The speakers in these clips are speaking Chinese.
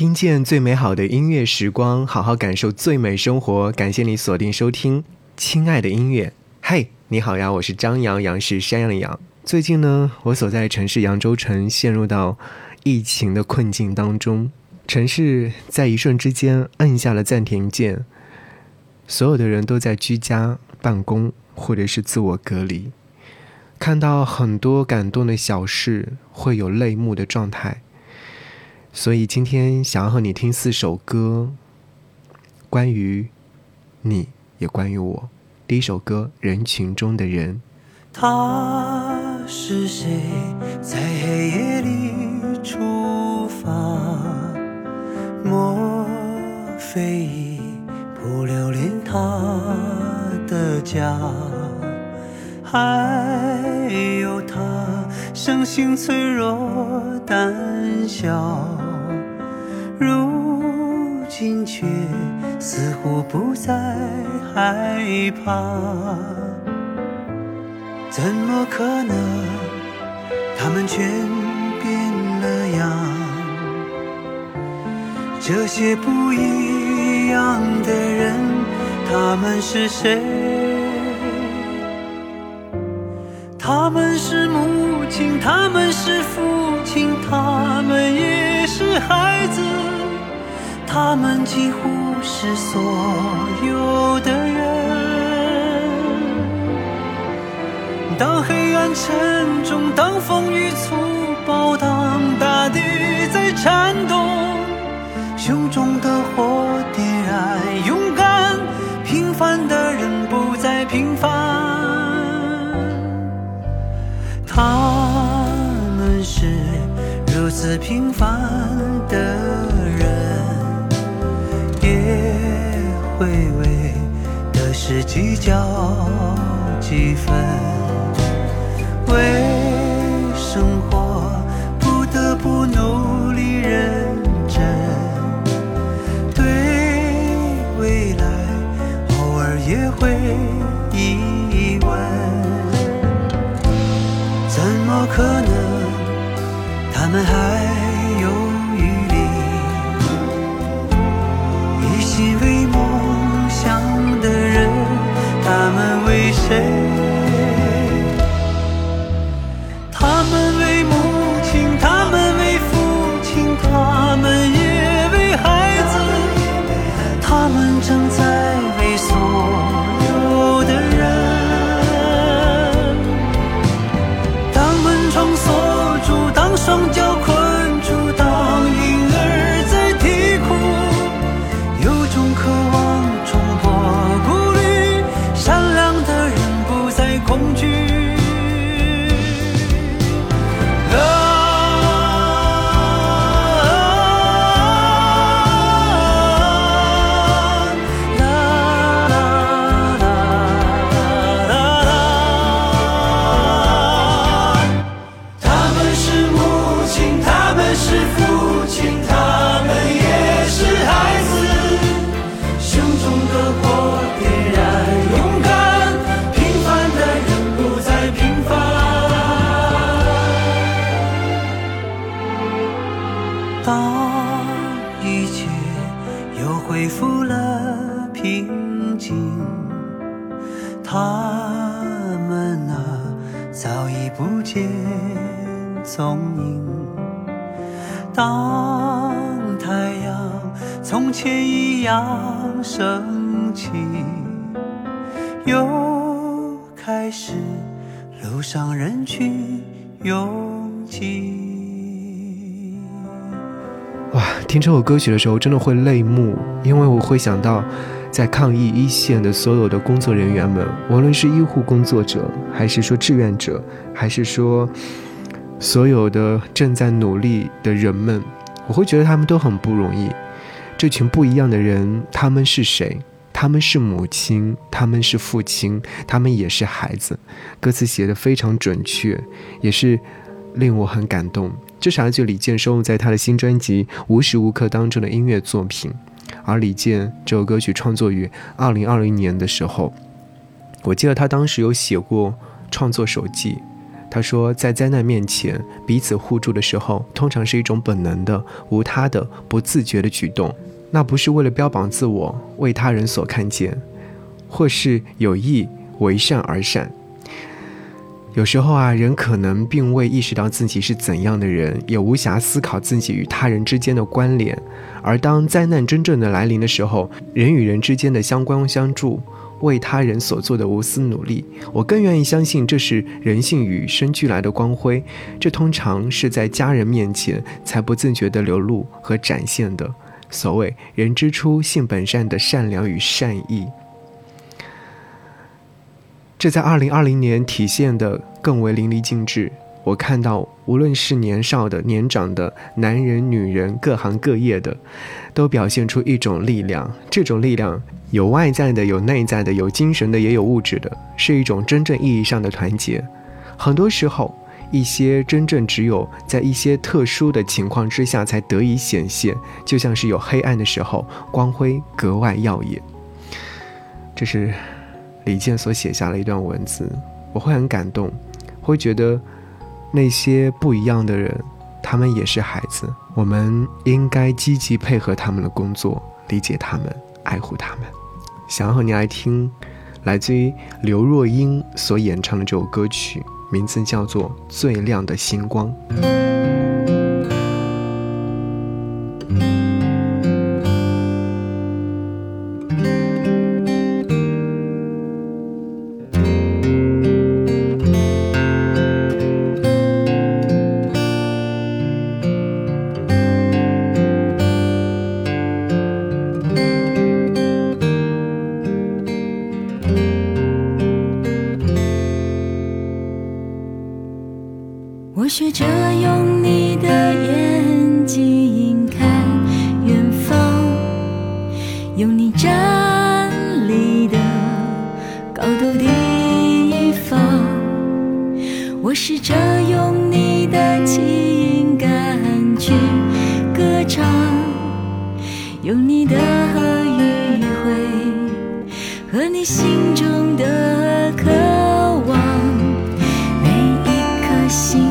听见最美好的音乐时光，好好感受最美生活。感谢你锁定收听，亲爱的音乐。嘿，你好呀，我是张扬，杨是山羊羊。最近呢，我所在城市扬州城陷入到疫情的困境当中，城市在一瞬之间摁下了暂停键，所有的人都在居家办公或者是自我隔离。看到很多感动的小事，会有泪目的状态。所以今天想要和你听四首歌，关于你也关于我。第一首歌《人群中的人》。他是谁，在黑夜里出发？莫非已不留恋他的家？还有他生性脆弱胆小，如今却似乎不再害怕。怎么可能？他们全变了样。这些不一样的人，他们是谁？他们是母亲，他们是父亲，他们也是孩子，他们几乎是所有的人。当黑暗沉重，当风雨粗暴，当大地在颤动，胸中的火点燃，勇敢平凡的人不再平凡。如此平凡的人，也会为得失计较几分，为生活不得不努力认真，对未来偶尔也会疑问，怎么可能？他们还听这首歌曲的时候真的会泪目，因为我会想到在抗疫一线的所有的工作人员们，无论是医护工作者，还是说志愿者，还是说。所有的正在努力的人们，我会觉得他们都很不容易。这群不一样的人，他们是谁？他们是母亲，他们是父亲，他们也是孩子。歌词写的非常准确，也是令我很感动。这是来自李健收录在他的新专辑《无时无刻》当中的音乐作品。而李健这首歌曲创作于二零二零年的时候，我记得他当时有写过创作手记。他说，在灾难面前彼此互助的时候，通常是一种本能的、无他的、不自觉的举动，那不是为了标榜自我、为他人所看见，或是有意为善而善。有时候啊，人可能并未意识到自己是怎样的人，也无暇思考自己与他人之间的关联。而当灾难真正的来临的时候，人与人之间的相关相助。为他人所做的无私努力，我更愿意相信这是人性与生俱来的光辉。这通常是在家人面前才不自觉地流露和展现的。所谓“人之初，性本善”的善良与善意，这在二零二零年体现的更为淋漓尽致。我看到，无论是年少的、年长的男人、女人，各行各业的，都表现出一种力量。这种力量有外在的，有内在的，有精神的，也有物质的，是一种真正意义上的团结。很多时候，一些真正只有在一些特殊的情况之下才得以显现，就像是有黑暗的时候，光辉格外耀眼。这是李健所写下的一段文字，我会很感动，会觉得。那些不一样的人，他们也是孩子，我们应该积极配合他们的工作，理解他们，爱护他们。想要和你来听，来自于刘若英所演唱的这首歌曲，名字叫做《最亮的星光》。用你的余晖和你心中的渴望，每一颗心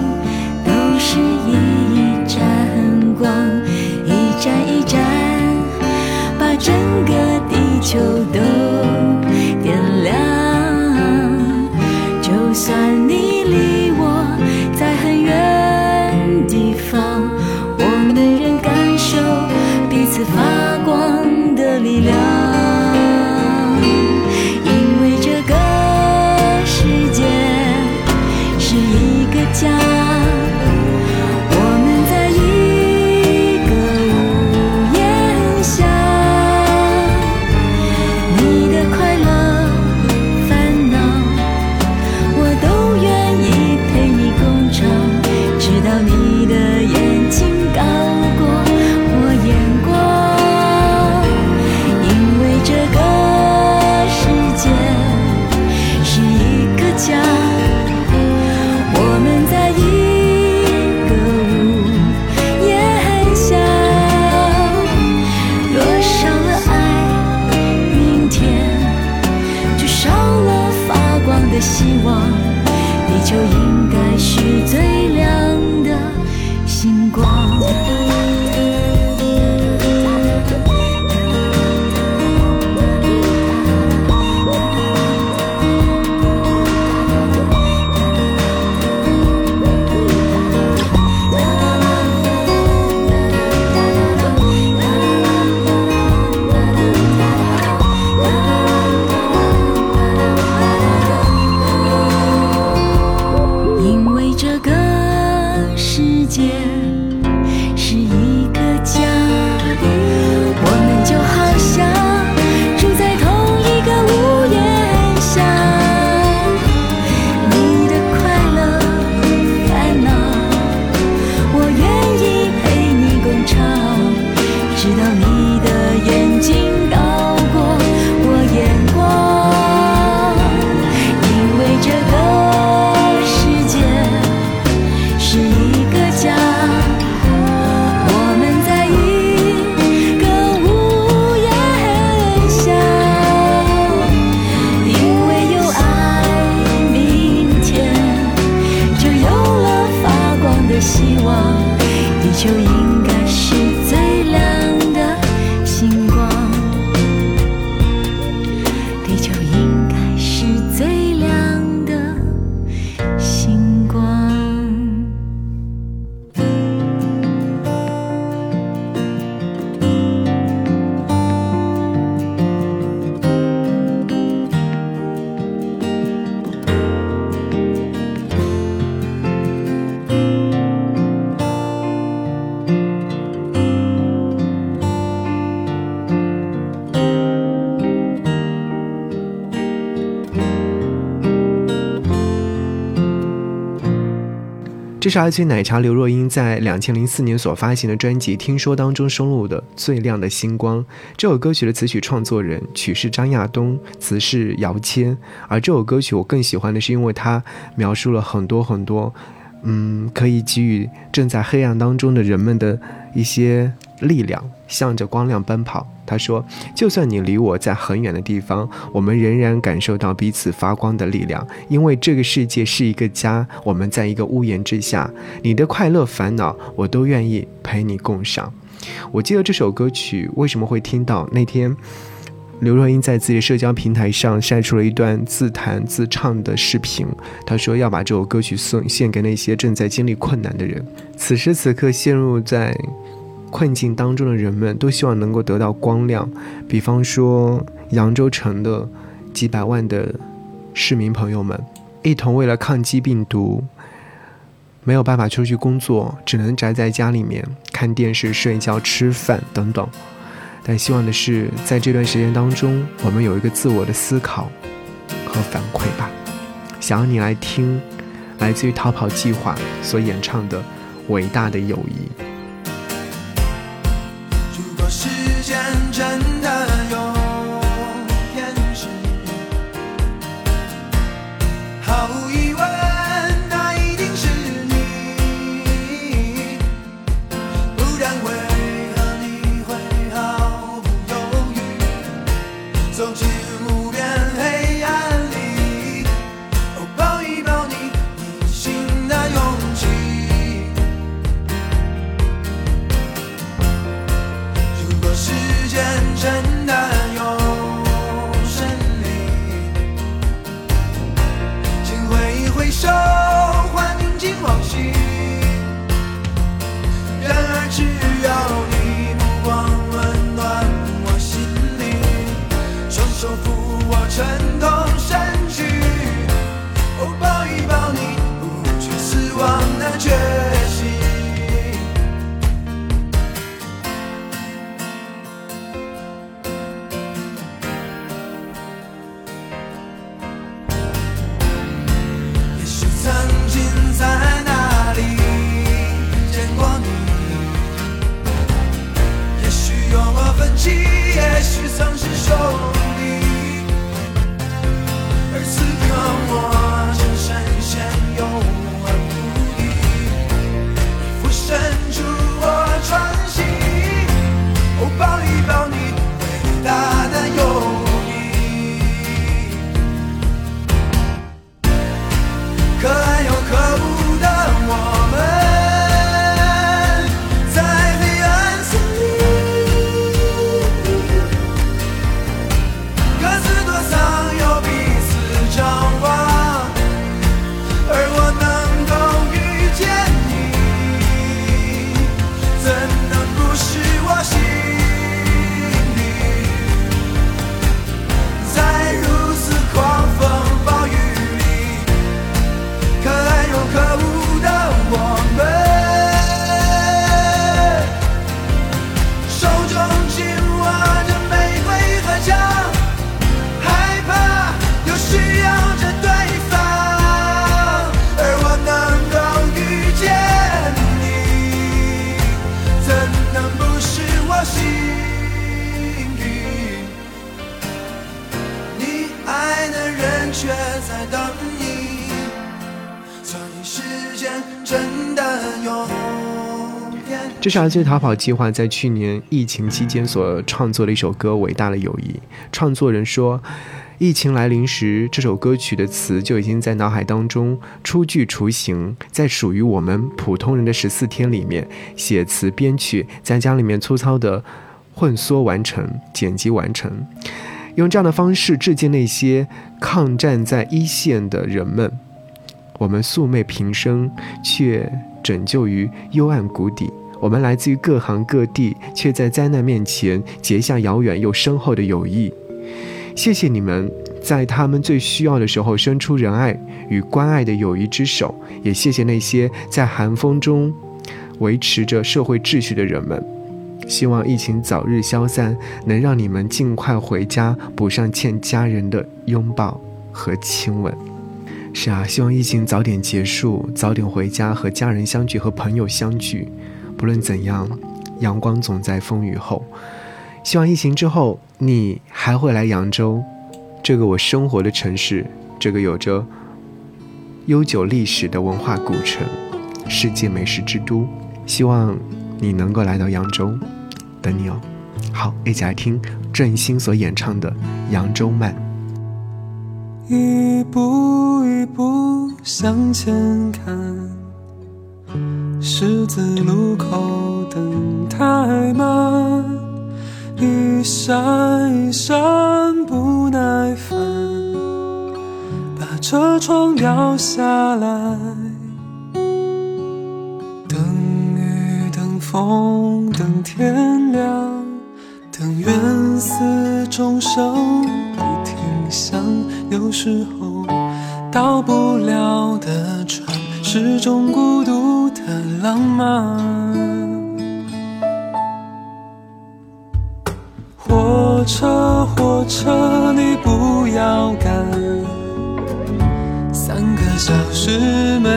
都是一盏光，一盏一盏，把整个地球。这是来自奶茶刘若英在两千零四年所发行的专辑《听说》当中收录的《最亮的星光》。这首歌曲的词曲创作人曲是张亚东，词是姚谦。而这首歌曲我更喜欢的是，因为它描述了很多很多，嗯，可以给予正在黑暗当中的人们的一些力量，向着光亮奔跑。他说：“就算你离我在很远的地方，我们仍然感受到彼此发光的力量。因为这个世界是一个家，我们在一个屋檐之下。你的快乐、烦恼，我都愿意陪你共赏。”我记得这首歌曲为什么会听到那天，刘若英在自己的社交平台上晒出了一段自弹自唱的视频。她说要把这首歌曲送献给那些正在经历困难的人，此时此刻陷入在。困境当中的人们都希望能够得到光亮，比方说扬州城的几百万的市民朋友们，一同为了抗击病毒，没有办法出去工作，只能宅在家里面看电视、睡觉、吃饭等等。但希望的是，在这段时间当中，我们有一个自我的思考和反馈吧。想要你来听，来自于逃跑计划所演唱的《伟大的友谊》。真幸运？你爱的人却在等你。所以时间真的有这是来自于逃跑计划在去年疫情期间所创作的一首歌《伟大的友谊》。创作人说，疫情来临时，这首歌曲的词就已经在脑海当中初具雏形，在属于我们普通人的十四天里面，写词编曲，在家里面粗糙的混缩完成、剪辑完成，用这样的方式致敬那些抗战在一线的人们。我们素昧平生，却拯救于幽暗谷底。我们来自于各行各地，却在灾难面前结下遥远又深厚的友谊。谢谢你们在他们最需要的时候伸出仁爱与关爱的友谊之手，也谢谢那些在寒风中维持着社会秩序的人们。希望疫情早日消散，能让你们尽快回家，补上欠家人的拥抱和亲吻。是啊，希望疫情早点结束，早点回家和家人相聚，和朋友相聚。不论怎样，阳光总在风雨后。希望疫情之后，你还会来扬州，这个我生活的城市，这个有着悠久历史的文化古城，世界美食之都。希望你能够来到扬州，等你哦。好，一起来听郑兴所演唱的《扬州慢》。一步一步向前看，十字路口等太慢，一闪一闪不耐烦，把车窗摇下来，等雨等风等天亮，等缘死终生已停响。有时候到不了的船，是种孤独的浪漫。车，火车，你不要赶，三个小时没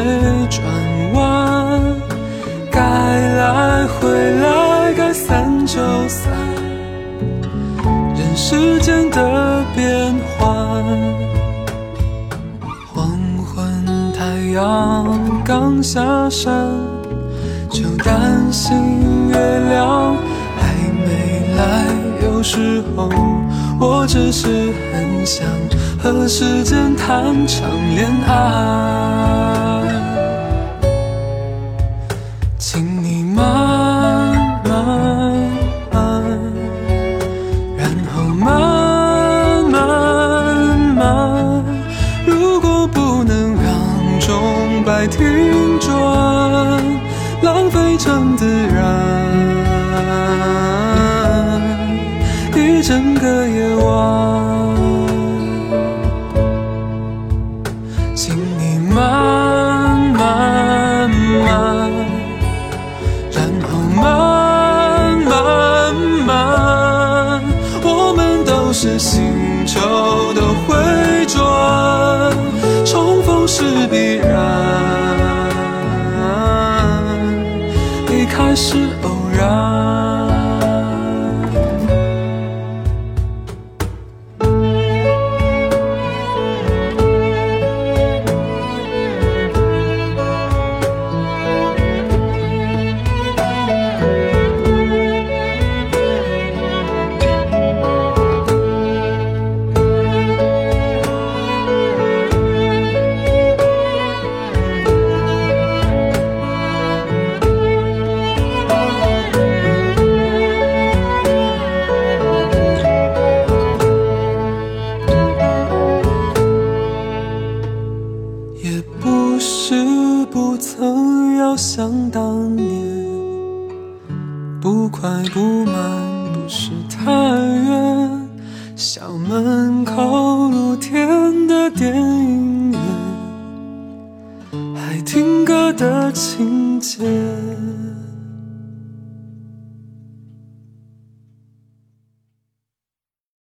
转弯，该来回来，该散就散，人世间的变幻。黄昏，太阳刚下山，就担心月亮还没来。有时候，我只是很想和时间谈场恋爱，请你慢慢慢，然后慢慢慢。如果不能让钟摆停转，浪费成